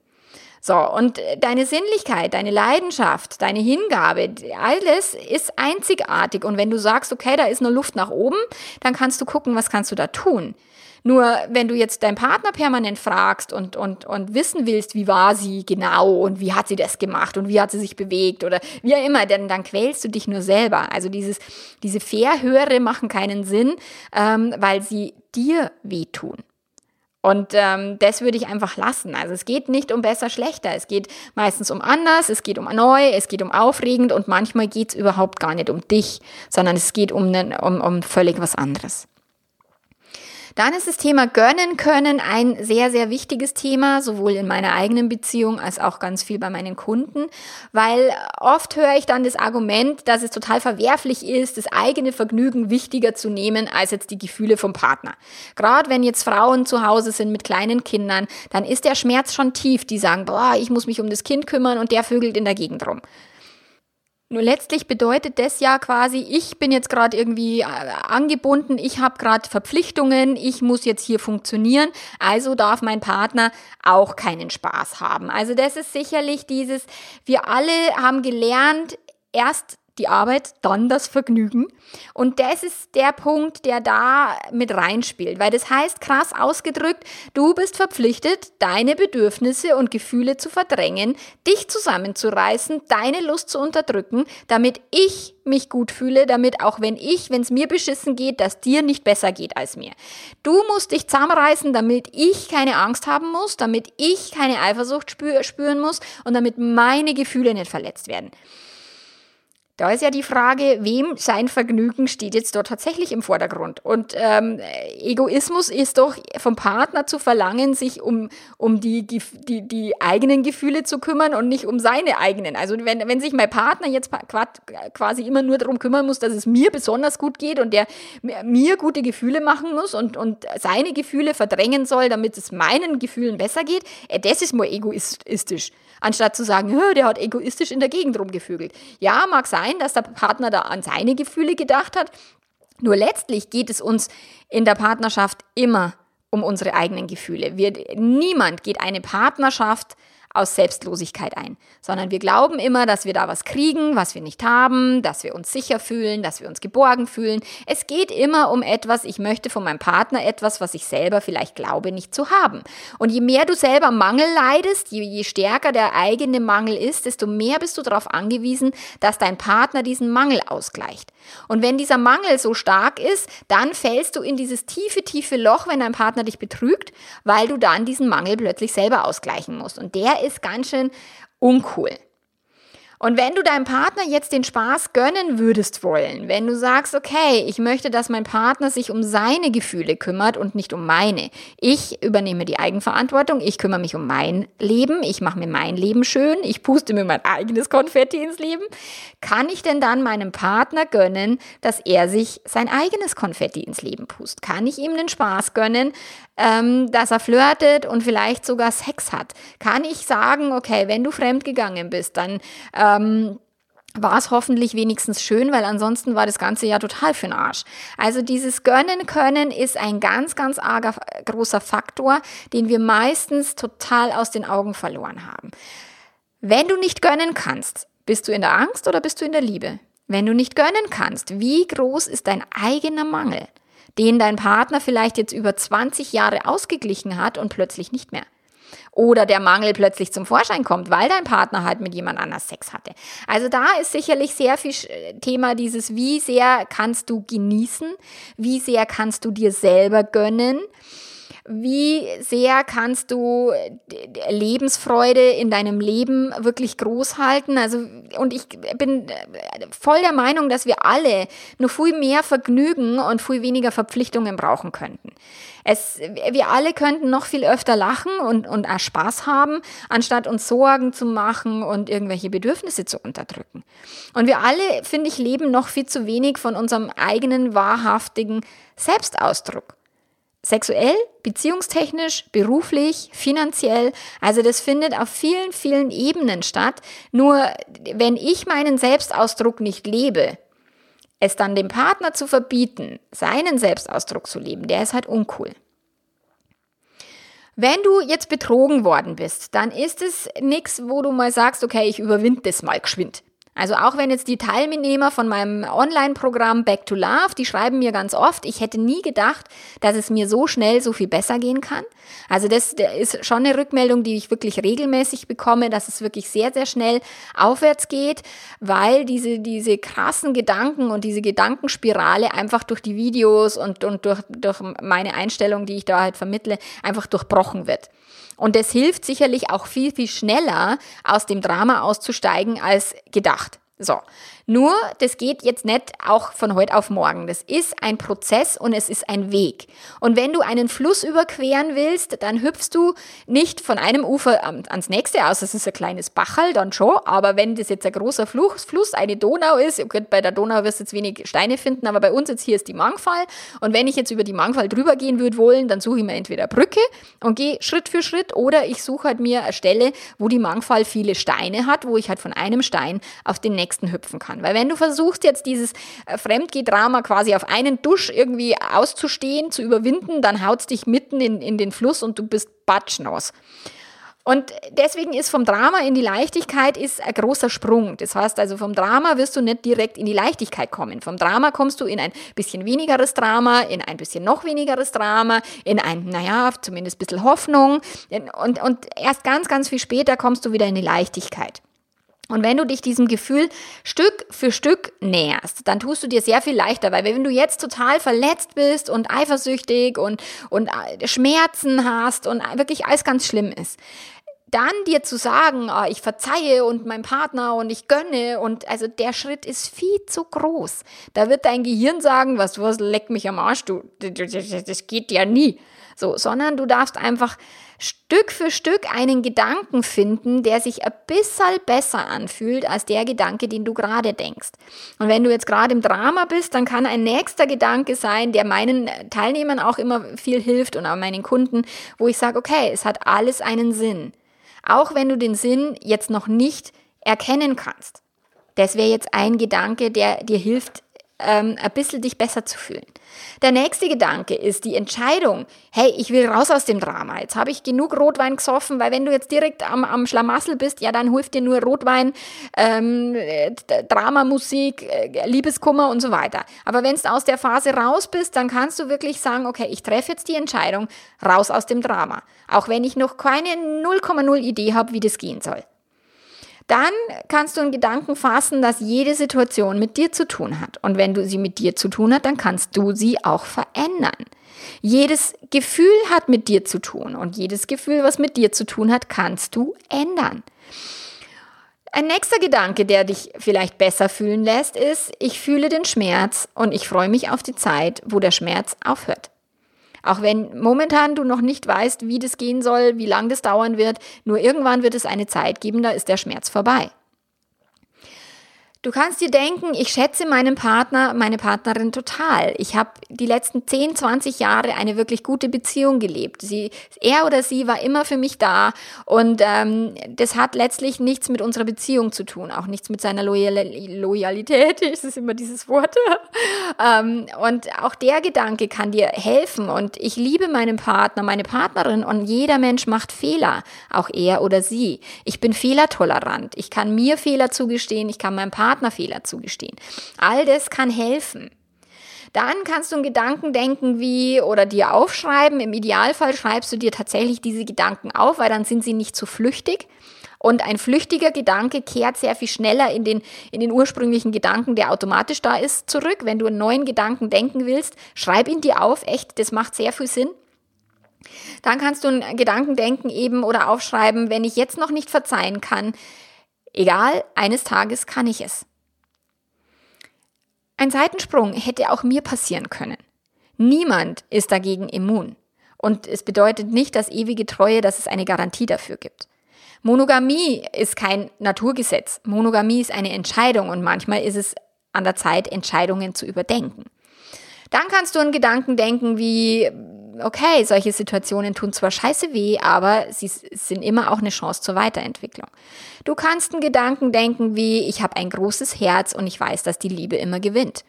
So, und deine Sinnlichkeit, deine Leidenschaft, deine Hingabe, alles ist einzigartig. Und wenn du sagst, okay, da ist nur Luft nach oben, dann kannst du gucken, was kannst du da tun. Nur wenn du jetzt deinen Partner permanent fragst und, und, und wissen willst, wie war sie genau und wie hat sie das gemacht und wie hat sie sich bewegt oder wie auch immer, dann, dann quälst du dich nur selber. Also dieses, diese Verhöre machen keinen Sinn, ähm, weil sie dir wehtun. Und ähm, das würde ich einfach lassen. Also es geht nicht um besser, schlechter. Es geht meistens um anders, es geht um neu, es geht um aufregend und manchmal geht es überhaupt gar nicht um dich, sondern es geht um, ne, um, um völlig was anderes. Dann ist das Thema gönnen können ein sehr, sehr wichtiges Thema, sowohl in meiner eigenen Beziehung als auch ganz viel bei meinen Kunden, weil oft höre ich dann das Argument, dass es total verwerflich ist, das eigene Vergnügen wichtiger zu nehmen als jetzt die Gefühle vom Partner. Gerade wenn jetzt Frauen zu Hause sind mit kleinen Kindern, dann ist der Schmerz schon tief. Die sagen, boah, ich muss mich um das Kind kümmern und der vögelt in der Gegend rum. Nur letztlich bedeutet das ja quasi, ich bin jetzt gerade irgendwie äh, angebunden, ich habe gerade Verpflichtungen, ich muss jetzt hier funktionieren, also darf mein Partner auch keinen Spaß haben. Also das ist sicherlich dieses, wir alle haben gelernt, erst die Arbeit, dann das Vergnügen. Und das ist der Punkt, der da mit reinspielt, weil das heißt krass ausgedrückt, du bist verpflichtet, deine Bedürfnisse und Gefühle zu verdrängen, dich zusammenzureißen, deine Lust zu unterdrücken, damit ich mich gut fühle, damit auch wenn ich, wenn es mir beschissen geht, dass dir nicht besser geht als mir. Du musst dich zusammenreißen, damit ich keine Angst haben muss, damit ich keine Eifersucht spüren muss und damit meine Gefühle nicht verletzt werden. Da ist ja die Frage, wem sein Vergnügen steht jetzt dort tatsächlich im Vordergrund. Und ähm, Egoismus ist doch vom Partner zu verlangen, sich um, um die, die, die eigenen Gefühle zu kümmern und nicht um seine eigenen. Also wenn, wenn sich mein Partner jetzt quasi immer nur darum kümmern muss, dass es mir besonders gut geht und der mir gute Gefühle machen muss und, und seine Gefühle verdrängen soll, damit es meinen Gefühlen besser geht, äh, das ist mal egoistisch anstatt zu sagen, der hat egoistisch in der Gegend rumgevögelt. Ja, mag sein, dass der Partner da an seine Gefühle gedacht hat. Nur letztlich geht es uns in der Partnerschaft immer um unsere eigenen Gefühle. Wir, niemand geht eine Partnerschaft aus Selbstlosigkeit ein, sondern wir glauben immer, dass wir da was kriegen, was wir nicht haben, dass wir uns sicher fühlen, dass wir uns geborgen fühlen. Es geht immer um etwas, ich möchte von meinem Partner etwas, was ich selber vielleicht glaube nicht zu haben. Und je mehr du selber Mangel leidest, je, je stärker der eigene Mangel ist, desto mehr bist du darauf angewiesen, dass dein Partner diesen Mangel ausgleicht. Und wenn dieser Mangel so stark ist, dann fällst du in dieses tiefe, tiefe Loch, wenn dein Partner dich betrügt, weil du dann diesen Mangel plötzlich selber ausgleichen musst. Und der ist ganz schön uncool. Und wenn du deinem Partner jetzt den Spaß gönnen würdest wollen, wenn du sagst, okay, ich möchte, dass mein Partner sich um seine Gefühle kümmert und nicht um meine. Ich übernehme die Eigenverantwortung, ich kümmere mich um mein Leben, ich mache mir mein Leben schön, ich puste mir mein eigenes Konfetti ins Leben. Kann ich denn dann meinem Partner gönnen, dass er sich sein eigenes Konfetti ins Leben pust? Kann ich ihm den Spaß gönnen, ähm, dass er flirtet und vielleicht sogar Sex hat? Kann ich sagen, okay, wenn du fremdgegangen bist, dann ähm, war es hoffentlich wenigstens schön, weil ansonsten war das ganze ja total für den Arsch. Also dieses Gönnen können ist ein ganz, ganz arger, großer Faktor, den wir meistens total aus den Augen verloren haben. Wenn du nicht gönnen kannst, bist du in der Angst oder bist du in der Liebe? Wenn du nicht gönnen kannst, wie groß ist dein eigener Mangel? Den dein Partner vielleicht jetzt über 20 Jahre ausgeglichen hat und plötzlich nicht mehr. Oder der Mangel plötzlich zum Vorschein kommt, weil dein Partner halt mit jemand anders Sex hatte. Also da ist sicherlich sehr viel Thema dieses, wie sehr kannst du genießen, wie sehr kannst du dir selber gönnen wie sehr kannst du Lebensfreude in deinem Leben wirklich groß halten? Also, und ich bin voll der Meinung, dass wir alle nur viel mehr Vergnügen und viel weniger Verpflichtungen brauchen könnten. Es, wir alle könnten noch viel öfter lachen und, und auch Spaß haben, anstatt uns Sorgen zu machen und irgendwelche Bedürfnisse zu unterdrücken. Und wir alle, finde ich, leben noch viel zu wenig von unserem eigenen wahrhaftigen Selbstausdruck. Sexuell, beziehungstechnisch, beruflich, finanziell. Also das findet auf vielen, vielen Ebenen statt. Nur wenn ich meinen Selbstausdruck nicht lebe, es dann dem Partner zu verbieten, seinen Selbstausdruck zu leben, der ist halt uncool. Wenn du jetzt betrogen worden bist, dann ist es nichts, wo du mal sagst, okay, ich überwinde das mal geschwind. Also auch wenn jetzt die Teilnehmer von meinem Online-Programm Back to Love, die schreiben mir ganz oft, ich hätte nie gedacht, dass es mir so schnell so viel besser gehen kann. Also das ist schon eine Rückmeldung, die ich wirklich regelmäßig bekomme, dass es wirklich sehr, sehr schnell aufwärts geht, weil diese, diese krassen Gedanken und diese Gedankenspirale einfach durch die Videos und, und durch, durch meine Einstellung, die ich da halt vermittle, einfach durchbrochen wird. Und es hilft sicherlich auch viel, viel schneller aus dem Drama auszusteigen als gedacht. So, nur, das geht jetzt nicht auch von heute auf morgen. Das ist ein Prozess und es ist ein Weg. Und wenn du einen Fluss überqueren willst, dann hüpfst du nicht von einem Ufer ans nächste aus. Das ist ein kleines Bachel dann schon. Aber wenn das jetzt ein großer Fluss, Fluss eine Donau ist, okay, bei der Donau wirst du jetzt wenig Steine finden, aber bei uns jetzt hier ist die Mangfall. Und wenn ich jetzt über die Mangfall drüber gehen würde wollen, dann suche ich mir entweder Brücke und gehe Schritt für Schritt oder ich suche halt mir eine Stelle, wo die Mangfall viele Steine hat, wo ich halt von einem Stein auf den nächsten hüpfen kann kann. Weil wenn du versuchst jetzt dieses äh, Fremdgeh-Drama quasi auf einen Dusch irgendwie auszustehen, zu überwinden, dann haut es dich mitten in, in den Fluss und du bist batschnaus. Und deswegen ist vom Drama in die Leichtigkeit ist ein großer Sprung. Das heißt also, vom Drama wirst du nicht direkt in die Leichtigkeit kommen. Vom Drama kommst du in ein bisschen wenigeres Drama, in ein bisschen noch wenigeres Drama, in ein, naja, zumindest ein bisschen Hoffnung. Und, und erst ganz, ganz viel später kommst du wieder in die Leichtigkeit. Und wenn du dich diesem Gefühl Stück für Stück näherst, dann tust du dir sehr viel leichter, weil wenn du jetzt total verletzt bist und eifersüchtig und, und äh, Schmerzen hast und wirklich alles ganz schlimm ist, dann dir zu sagen, oh, ich verzeihe und mein Partner und ich gönne und also der Schritt ist viel zu groß. Da wird dein Gehirn sagen, was, was, leck mich am Arsch, du, das geht ja nie. So, sondern du darfst einfach Stück für Stück einen Gedanken finden, der sich ein bisschen besser anfühlt als der Gedanke, den du gerade denkst. Und wenn du jetzt gerade im Drama bist, dann kann ein nächster Gedanke sein, der meinen Teilnehmern auch immer viel hilft und auch meinen Kunden, wo ich sage, okay, es hat alles einen Sinn. Auch wenn du den Sinn jetzt noch nicht erkennen kannst. Das wäre jetzt ein Gedanke, der dir hilft, ähm, ein bisschen dich besser zu fühlen. Der nächste Gedanke ist die Entscheidung, hey, ich will raus aus dem Drama. Jetzt habe ich genug Rotwein gesoffen, weil wenn du jetzt direkt am, am Schlamassel bist, ja, dann hilft dir nur Rotwein, ähm, Dramamusik, äh, Liebeskummer und so weiter. Aber wenn du aus der Phase raus bist, dann kannst du wirklich sagen, okay, ich treffe jetzt die Entscheidung, raus aus dem Drama. Auch wenn ich noch keine 0,0 Idee habe, wie das gehen soll. Dann kannst du einen Gedanken fassen, dass jede Situation mit dir zu tun hat. Und wenn du sie mit dir zu tun hat, dann kannst du sie auch verändern. Jedes Gefühl hat mit dir zu tun und jedes Gefühl, was mit dir zu tun hat, kannst du ändern. Ein nächster Gedanke, der dich vielleicht besser fühlen lässt, ist, ich fühle den Schmerz und ich freue mich auf die Zeit, wo der Schmerz aufhört. Auch wenn momentan du noch nicht weißt, wie das gehen soll, wie lang das dauern wird, nur irgendwann wird es eine Zeit geben, da ist der Schmerz vorbei. Du kannst dir denken, ich schätze meinen Partner, meine Partnerin total. Ich habe die letzten 10, 20 Jahre eine wirklich gute Beziehung gelebt. Sie, er oder sie war immer für mich da und ähm, das hat letztlich nichts mit unserer Beziehung zu tun, auch nichts mit seiner Loyal Loyalität, ist es immer dieses Wort. ähm, und auch der Gedanke kann dir helfen und ich liebe meinen Partner, meine Partnerin und jeder Mensch macht Fehler, auch er oder sie. Ich bin fehlertolerant, ich kann mir Fehler zugestehen, ich kann meinem Partner Partnerfehler zugestehen. All das kann helfen. Dann kannst du einen Gedanken denken wie oder dir aufschreiben. Im Idealfall schreibst du dir tatsächlich diese Gedanken auf, weil dann sind sie nicht zu flüchtig. Und ein flüchtiger Gedanke kehrt sehr viel schneller in den, in den ursprünglichen Gedanken, der automatisch da ist, zurück. Wenn du einen neuen Gedanken denken willst, schreib ihn dir auf. Echt, das macht sehr viel Sinn. Dann kannst du einen Gedanken denken eben oder aufschreiben, wenn ich jetzt noch nicht verzeihen kann, egal, eines Tages kann ich es. Ein Seitensprung hätte auch mir passieren können. Niemand ist dagegen immun. Und es bedeutet nicht, dass ewige Treue, dass es eine Garantie dafür gibt. Monogamie ist kein Naturgesetz. Monogamie ist eine Entscheidung und manchmal ist es an der Zeit, Entscheidungen zu überdenken. Dann kannst du an Gedanken denken wie, okay, solche Situationen tun zwar scheiße weh, aber sie sind immer auch eine Chance zur Weiterentwicklung. Du kannst einen Gedanken denken wie, ich habe ein großes Herz und ich weiß, dass die Liebe immer gewinnt.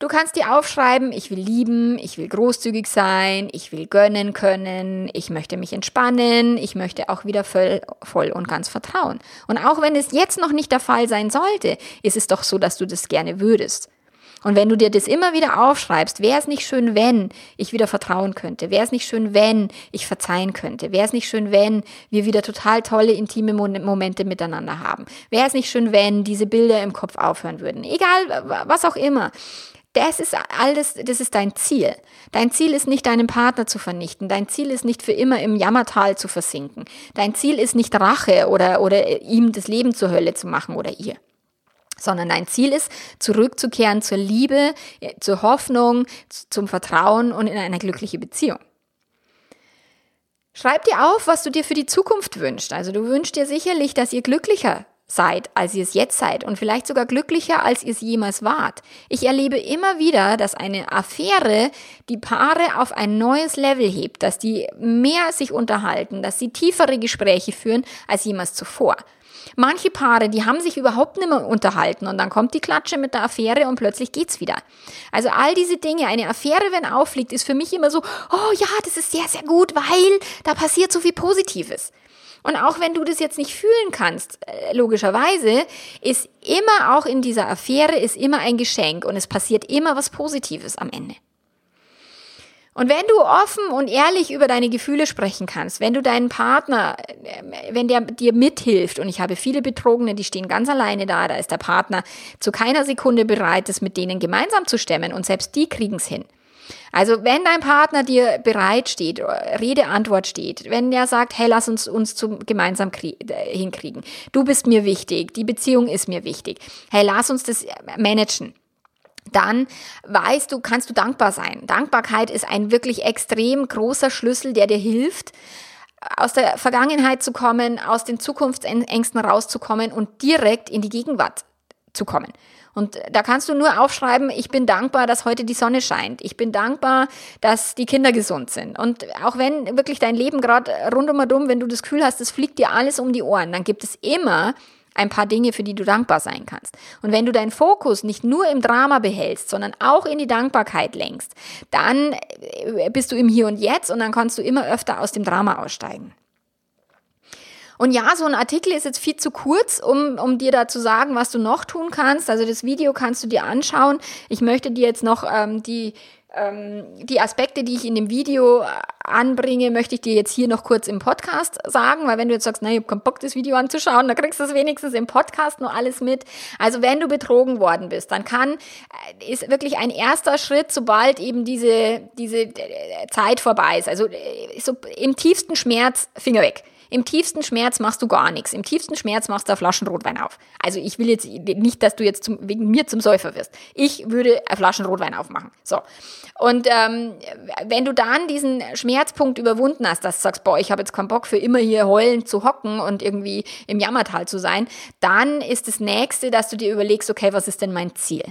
Du kannst dir aufschreiben, ich will lieben, ich will großzügig sein, ich will gönnen können, ich möchte mich entspannen, ich möchte auch wieder voll, voll und ganz vertrauen. Und auch wenn es jetzt noch nicht der Fall sein sollte, ist es doch so, dass du das gerne würdest. Und wenn du dir das immer wieder aufschreibst, wäre es nicht schön, wenn ich wieder vertrauen könnte? Wäre es nicht schön, wenn ich verzeihen könnte? Wäre es nicht schön, wenn wir wieder total tolle, intime Momente miteinander haben? Wäre es nicht schön, wenn diese Bilder im Kopf aufhören würden? Egal, was auch immer. Das ist alles, das ist dein Ziel. Dein Ziel ist nicht, deinen Partner zu vernichten. Dein Ziel ist nicht für immer im Jammertal zu versinken. Dein Ziel ist nicht Rache oder, oder ihm das Leben zur Hölle zu machen oder ihr. Sondern dein Ziel ist, zurückzukehren zur Liebe, zur Hoffnung, zum Vertrauen und in eine glückliche Beziehung. Schreib dir auf, was du dir für die Zukunft wünschst. Also du wünschst dir sicherlich, dass ihr glücklicher seid, als ihr es jetzt seid und vielleicht sogar glücklicher, als ihr es jemals wart. Ich erlebe immer wieder, dass eine Affäre die Paare auf ein neues Level hebt, dass die mehr sich unterhalten, dass sie tiefere Gespräche führen als jemals zuvor. Manche Paare, die haben sich überhaupt nicht mehr unterhalten und dann kommt die Klatsche mit der Affäre und plötzlich geht's wieder. Also all diese Dinge, eine Affäre, wenn auffliegt, ist für mich immer so, oh ja, das ist sehr, sehr gut, weil da passiert so viel Positives. Und auch wenn du das jetzt nicht fühlen kannst, äh, logischerweise, ist immer auch in dieser Affäre ist immer ein Geschenk und es passiert immer was Positives am Ende. Und wenn du offen und ehrlich über deine Gefühle sprechen kannst, wenn du deinen Partner, äh, wenn der dir mithilft, und ich habe viele Betrogene, die stehen ganz alleine da, da ist der Partner zu keiner Sekunde bereit, es mit denen gemeinsam zu stemmen und selbst die kriegen es hin. Also wenn dein Partner dir bereit steht, Rede, Antwort steht, wenn der sagt, hey, lass uns uns zum gemeinsam äh, hinkriegen, du bist mir wichtig, die Beziehung ist mir wichtig, hey, lass uns das managen dann weißt du, kannst du dankbar sein. Dankbarkeit ist ein wirklich extrem großer Schlüssel, der dir hilft, aus der Vergangenheit zu kommen, aus den Zukunftsängsten rauszukommen und direkt in die Gegenwart zu kommen. Und da kannst du nur aufschreiben, ich bin dankbar, dass heute die Sonne scheint. Ich bin dankbar, dass die Kinder gesund sind. Und auch wenn wirklich dein Leben gerade rundum und um, wenn du das Gefühl hast, es fliegt dir alles um die Ohren, dann gibt es immer ein paar Dinge, für die du dankbar sein kannst. Und wenn du deinen Fokus nicht nur im Drama behältst, sondern auch in die Dankbarkeit lenkst, dann äh, bist du im Hier und Jetzt und dann kannst du immer öfter aus dem Drama aussteigen. Und ja, so ein Artikel ist jetzt viel zu kurz, um, um dir da zu sagen, was du noch tun kannst. Also das Video kannst du dir anschauen. Ich möchte dir jetzt noch ähm, die die Aspekte, die ich in dem Video äh, anbringe, möchte ich dir jetzt hier noch kurz im Podcast sagen, weil wenn du jetzt sagst, nein, ich habe keinen Bock, das Video anzuschauen, dann kriegst du es wenigstens im Podcast nur alles mit. Also wenn du betrogen worden bist, dann kann, äh, ist wirklich ein erster Schritt, sobald eben diese, diese äh, Zeit vorbei ist, also so im tiefsten Schmerz, Finger weg. Im tiefsten Schmerz machst du gar nichts. Im tiefsten Schmerz machst du eine Flaschen Rotwein auf. Also ich will jetzt nicht, dass du jetzt zum, wegen mir zum Säufer wirst. Ich würde eine Flaschen Rotwein aufmachen. So. Und ähm, wenn du dann diesen Schmerzpunkt überwunden hast, dass du sagst, boah, ich habe jetzt keinen Bock für immer hier heulend zu hocken und irgendwie im Jammertal zu sein, dann ist das nächste, dass du dir überlegst, okay, was ist denn mein Ziel?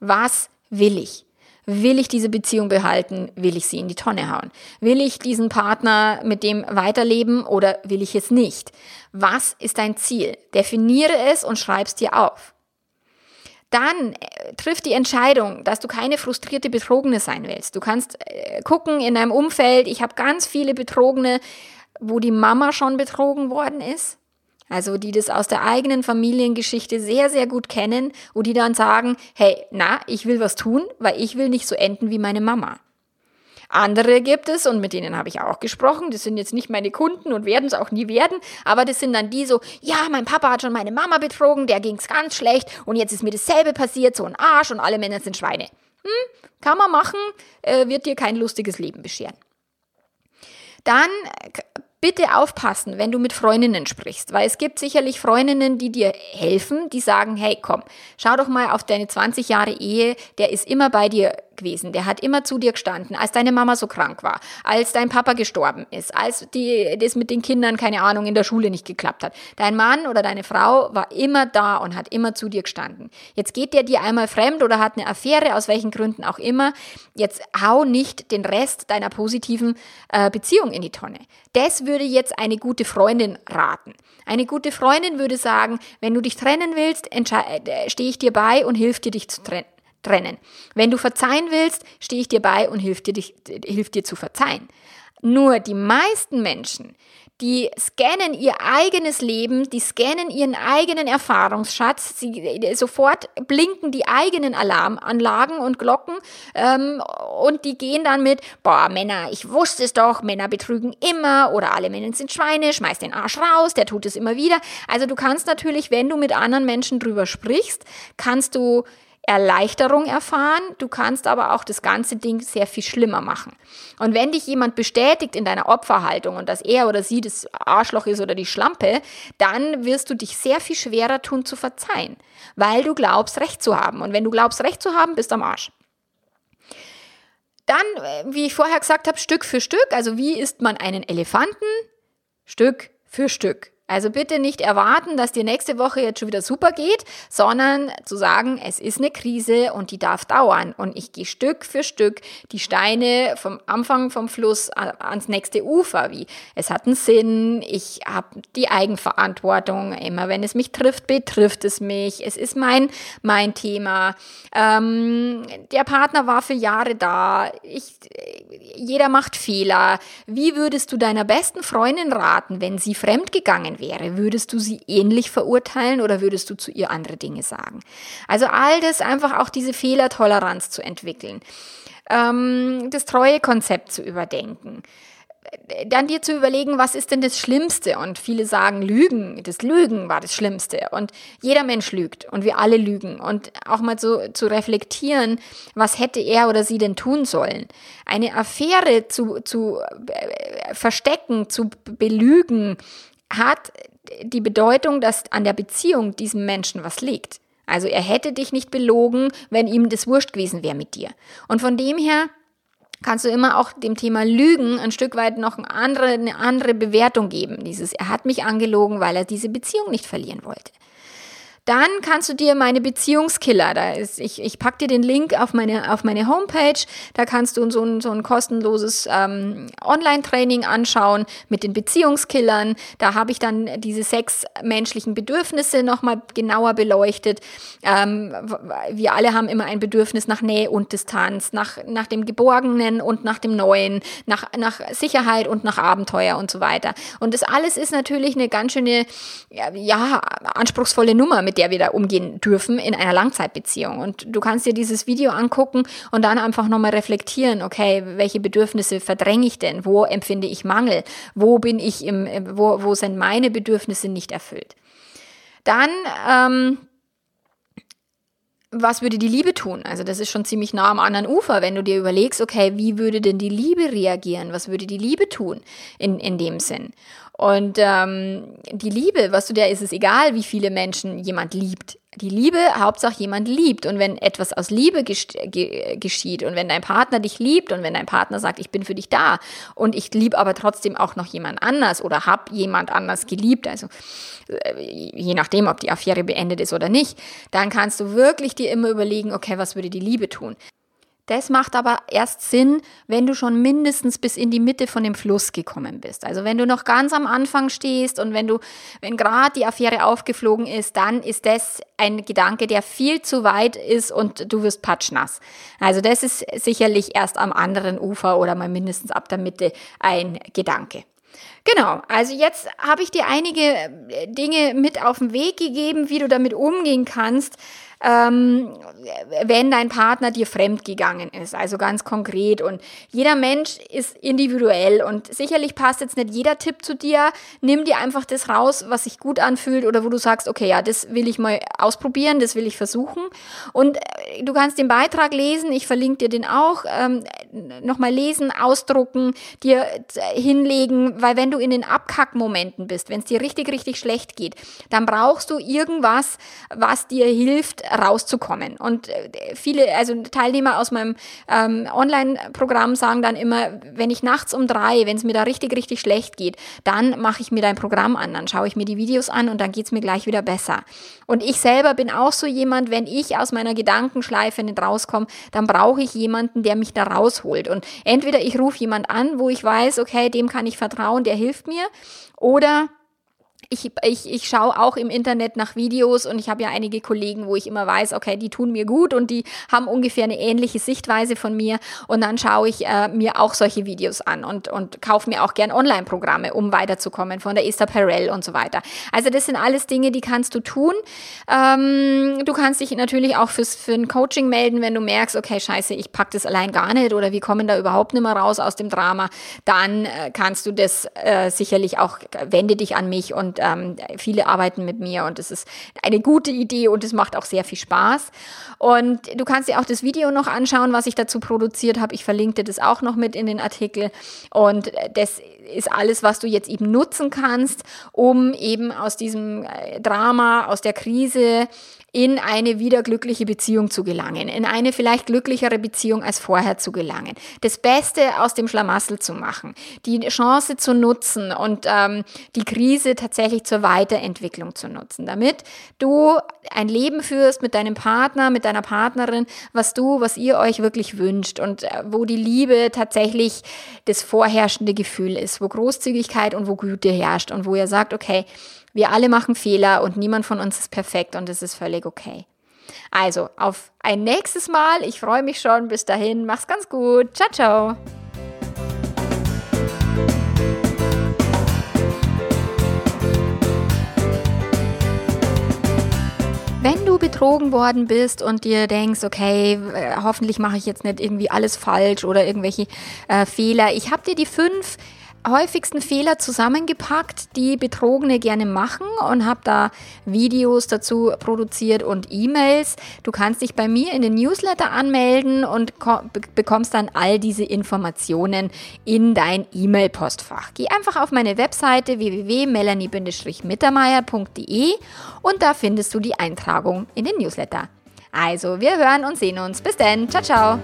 Was will ich? Will ich diese Beziehung behalten? Will ich sie in die Tonne hauen? Will ich diesen Partner mit dem weiterleben oder will ich es nicht? Was ist dein Ziel? Definiere es und schreib es dir auf. Dann äh, triff die Entscheidung, dass du keine frustrierte Betrogene sein willst. Du kannst äh, gucken in deinem Umfeld, ich habe ganz viele Betrogene, wo die Mama schon betrogen worden ist also die das aus der eigenen Familiengeschichte sehr, sehr gut kennen, wo die dann sagen, hey, na, ich will was tun, weil ich will nicht so enden wie meine Mama. Andere gibt es, und mit denen habe ich auch gesprochen, das sind jetzt nicht meine Kunden und werden es auch nie werden, aber das sind dann die so, ja, mein Papa hat schon meine Mama betrogen, der ging es ganz schlecht und jetzt ist mir dasselbe passiert, so ein Arsch und alle Männer sind Schweine. Hm, kann man machen, äh, wird dir kein lustiges Leben bescheren. Dann bitte aufpassen, wenn du mit Freundinnen sprichst, weil es gibt sicherlich Freundinnen, die dir helfen, die sagen, hey, komm, schau doch mal auf deine 20 Jahre Ehe, der ist immer bei dir gewesen, der hat immer zu dir gestanden, als deine Mama so krank war, als dein Papa gestorben ist, als die, das mit den Kindern, keine Ahnung, in der Schule nicht geklappt hat. Dein Mann oder deine Frau war immer da und hat immer zu dir gestanden. Jetzt geht der dir einmal fremd oder hat eine Affäre, aus welchen Gründen auch immer. Jetzt hau nicht den Rest deiner positiven äh, Beziehung in die Tonne. Das würde jetzt eine gute Freundin raten. Eine gute Freundin würde sagen, wenn du dich trennen willst, äh, stehe ich dir bei und hilf dir, dich zu trennen. Wenn du verzeihen willst, stehe ich dir bei und hilf dir, dich, hilf dir zu verzeihen. Nur die meisten Menschen, die scannen ihr eigenes Leben, die scannen ihren eigenen Erfahrungsschatz, sie, sofort blinken die eigenen Alarmanlagen und Glocken ähm, und die gehen dann mit, boah, Männer, ich wusste es doch, Männer betrügen immer oder alle Männer sind Schweine, schmeiß den Arsch raus, der tut es immer wieder. Also du kannst natürlich, wenn du mit anderen Menschen drüber sprichst, kannst du Erleichterung erfahren, du kannst aber auch das ganze Ding sehr viel schlimmer machen. Und wenn dich jemand bestätigt in deiner Opferhaltung und dass er oder sie das Arschloch ist oder die Schlampe, dann wirst du dich sehr viel schwerer tun zu verzeihen, weil du glaubst, Recht zu haben. Und wenn du glaubst, Recht zu haben, bist du am Arsch. Dann, äh, wie ich vorher gesagt habe, Stück für Stück, also wie isst man einen Elefanten? Stück für Stück. Also bitte nicht erwarten, dass dir nächste Woche jetzt schon wieder super geht, sondern zu sagen, es ist eine Krise und die darf dauern. Und ich gehe Stück für Stück die Steine vom Anfang vom Fluss ans nächste Ufer, wie es hat einen Sinn, ich habe die Eigenverantwortung, immer wenn es mich trifft, betrifft es mich, es ist mein, mein Thema. Ähm, der Partner war für Jahre da, ich, jeder macht Fehler. Wie würdest du deiner besten Freundin raten, wenn sie fremdgegangen wäre, würdest du sie ähnlich verurteilen oder würdest du zu ihr andere Dinge sagen? Also all das einfach auch diese Fehlertoleranz zu entwickeln, ähm, das Treuekonzept zu überdenken dann dir zu überlegen, was ist denn das Schlimmste? Und viele sagen, Lügen, das Lügen war das Schlimmste. Und jeder Mensch lügt und wir alle lügen. Und auch mal so zu reflektieren, was hätte er oder sie denn tun sollen? Eine Affäre zu, zu äh, verstecken, zu belügen, hat die Bedeutung, dass an der Beziehung diesem Menschen was liegt. Also er hätte dich nicht belogen, wenn ihm das wurscht gewesen wäre mit dir. Und von dem her kannst du immer auch dem Thema Lügen ein Stück weit noch eine andere, eine andere Bewertung geben. Dieses, er hat mich angelogen, weil er diese Beziehung nicht verlieren wollte. Dann kannst du dir meine Beziehungskiller, da ist, ich, ich pack dir den Link auf meine, auf meine Homepage, da kannst du so ein, so ein kostenloses ähm, Online-Training anschauen mit den Beziehungskillern. Da habe ich dann diese sechs menschlichen Bedürfnisse nochmal genauer beleuchtet. Ähm, wir alle haben immer ein Bedürfnis nach Nähe und Distanz, nach, nach dem Geborgenen und nach dem Neuen, nach, nach Sicherheit und nach Abenteuer und so weiter. Und das alles ist natürlich eine ganz schöne, ja, anspruchsvolle Nummer, mit der wir da umgehen dürfen in einer Langzeitbeziehung. Und du kannst dir dieses Video angucken und dann einfach nochmal reflektieren, okay, welche Bedürfnisse verdränge ich denn? Wo empfinde ich Mangel? Wo bin ich im, wo, wo sind meine Bedürfnisse nicht erfüllt? Dann, ähm, was würde die Liebe tun? Also das ist schon ziemlich nah am anderen Ufer, wenn du dir überlegst, okay, wie würde denn die Liebe reagieren? Was würde die Liebe tun in, in dem Sinn? Und ähm, die Liebe, was du dir, ist es egal, wie viele Menschen jemand liebt. Die Liebe, Hauptsache jemand liebt. Und wenn etwas aus Liebe geschieht und wenn dein Partner dich liebt und wenn dein Partner sagt, ich bin für dich da und ich liebe aber trotzdem auch noch jemand anders oder hab jemand anders geliebt, also äh, je nachdem, ob die Affäre beendet ist oder nicht, dann kannst du wirklich dir immer überlegen, okay, was würde die Liebe tun? Das macht aber erst Sinn, wenn du schon mindestens bis in die Mitte von dem Fluss gekommen bist. Also wenn du noch ganz am Anfang stehst und wenn du, wenn gerade die Affäre aufgeflogen ist, dann ist das ein Gedanke, der viel zu weit ist und du wirst patschnass. Also das ist sicherlich erst am anderen Ufer oder mal mindestens ab der Mitte ein Gedanke. Genau, also jetzt habe ich dir einige äh, Dinge mit auf den Weg gegeben, wie du damit umgehen kannst, ähm, wenn dein Partner dir fremd gegangen ist. Also ganz konkret. Und jeder Mensch ist individuell und sicherlich passt jetzt nicht jeder Tipp zu dir. Nimm dir einfach das raus, was sich gut anfühlt oder wo du sagst, okay, ja, das will ich mal ausprobieren, das will ich versuchen. Und äh, du kannst den Beitrag lesen, ich verlinke dir den auch, ähm, nochmal lesen, ausdrucken, dir hinlegen, weil wenn du in den Abkackmomenten bist, wenn es dir richtig, richtig schlecht geht, dann brauchst du irgendwas, was dir hilft, rauszukommen. Und äh, viele, also Teilnehmer aus meinem ähm, Online-Programm sagen dann immer, wenn ich nachts um drei, wenn es mir da richtig, richtig schlecht geht, dann mache ich mir dein Programm an, dann schaue ich mir die Videos an und dann geht's mir gleich wieder besser. Und ich selber bin auch so jemand, wenn ich aus meiner Gedankenschleife nicht rauskomme, dann brauche ich jemanden, der mich da rausholt. Und entweder ich rufe jemand an, wo ich weiß, okay, dem kann ich vertrauen, der hilft mir, oder ich, ich, ich schaue auch im Internet nach Videos und ich habe ja einige Kollegen, wo ich immer weiß, okay, die tun mir gut und die haben ungefähr eine ähnliche Sichtweise von mir und dann schaue ich äh, mir auch solche Videos an und, und kaufe mir auch gern Online-Programme, um weiterzukommen von der Esther Perel und so weiter. Also das sind alles Dinge, die kannst du tun. Ähm, du kannst dich natürlich auch fürs, für ein Coaching melden, wenn du merkst, okay, scheiße, ich pack das allein gar nicht oder wir kommen da überhaupt nicht mehr raus aus dem Drama, dann äh, kannst du das äh, sicherlich auch, wende dich an mich und ähm, viele arbeiten mit mir und es ist eine gute Idee und es macht auch sehr viel Spaß. Und du kannst dir auch das Video noch anschauen, was ich dazu produziert habe. Ich verlinke dir das auch noch mit in den Artikel. Und das ist alles, was du jetzt eben nutzen kannst, um eben aus diesem äh, Drama, aus der Krise in eine wieder glückliche Beziehung zu gelangen, in eine vielleicht glücklichere Beziehung als vorher zu gelangen, das Beste aus dem Schlamassel zu machen, die Chance zu nutzen und ähm, die Krise tatsächlich zur Weiterentwicklung zu nutzen, damit du ein Leben führst mit deinem Partner, mit deiner Partnerin, was du, was ihr euch wirklich wünscht und äh, wo die Liebe tatsächlich das vorherrschende Gefühl ist, wo Großzügigkeit und wo Güte herrscht und wo ihr sagt, okay, wir alle machen Fehler und niemand von uns ist perfekt und es ist völlig okay. Also, auf ein nächstes Mal. Ich freue mich schon. Bis dahin, mach's ganz gut. Ciao, ciao. Betrogen worden bist und dir denkst, okay, hoffentlich mache ich jetzt nicht irgendwie alles falsch oder irgendwelche äh, Fehler, ich habe dir die fünf häufigsten Fehler zusammengepackt, die Betrogene gerne machen und habe da Videos dazu produziert und E-Mails. Du kannst dich bei mir in den Newsletter anmelden und bekommst dann all diese Informationen in dein E-Mail-Postfach. Geh einfach auf meine Webseite www.melanie-mittermeier.de und da findest du die Eintragung in den Newsletter. Also, wir hören und sehen uns. Bis dann. Ciao, ciao.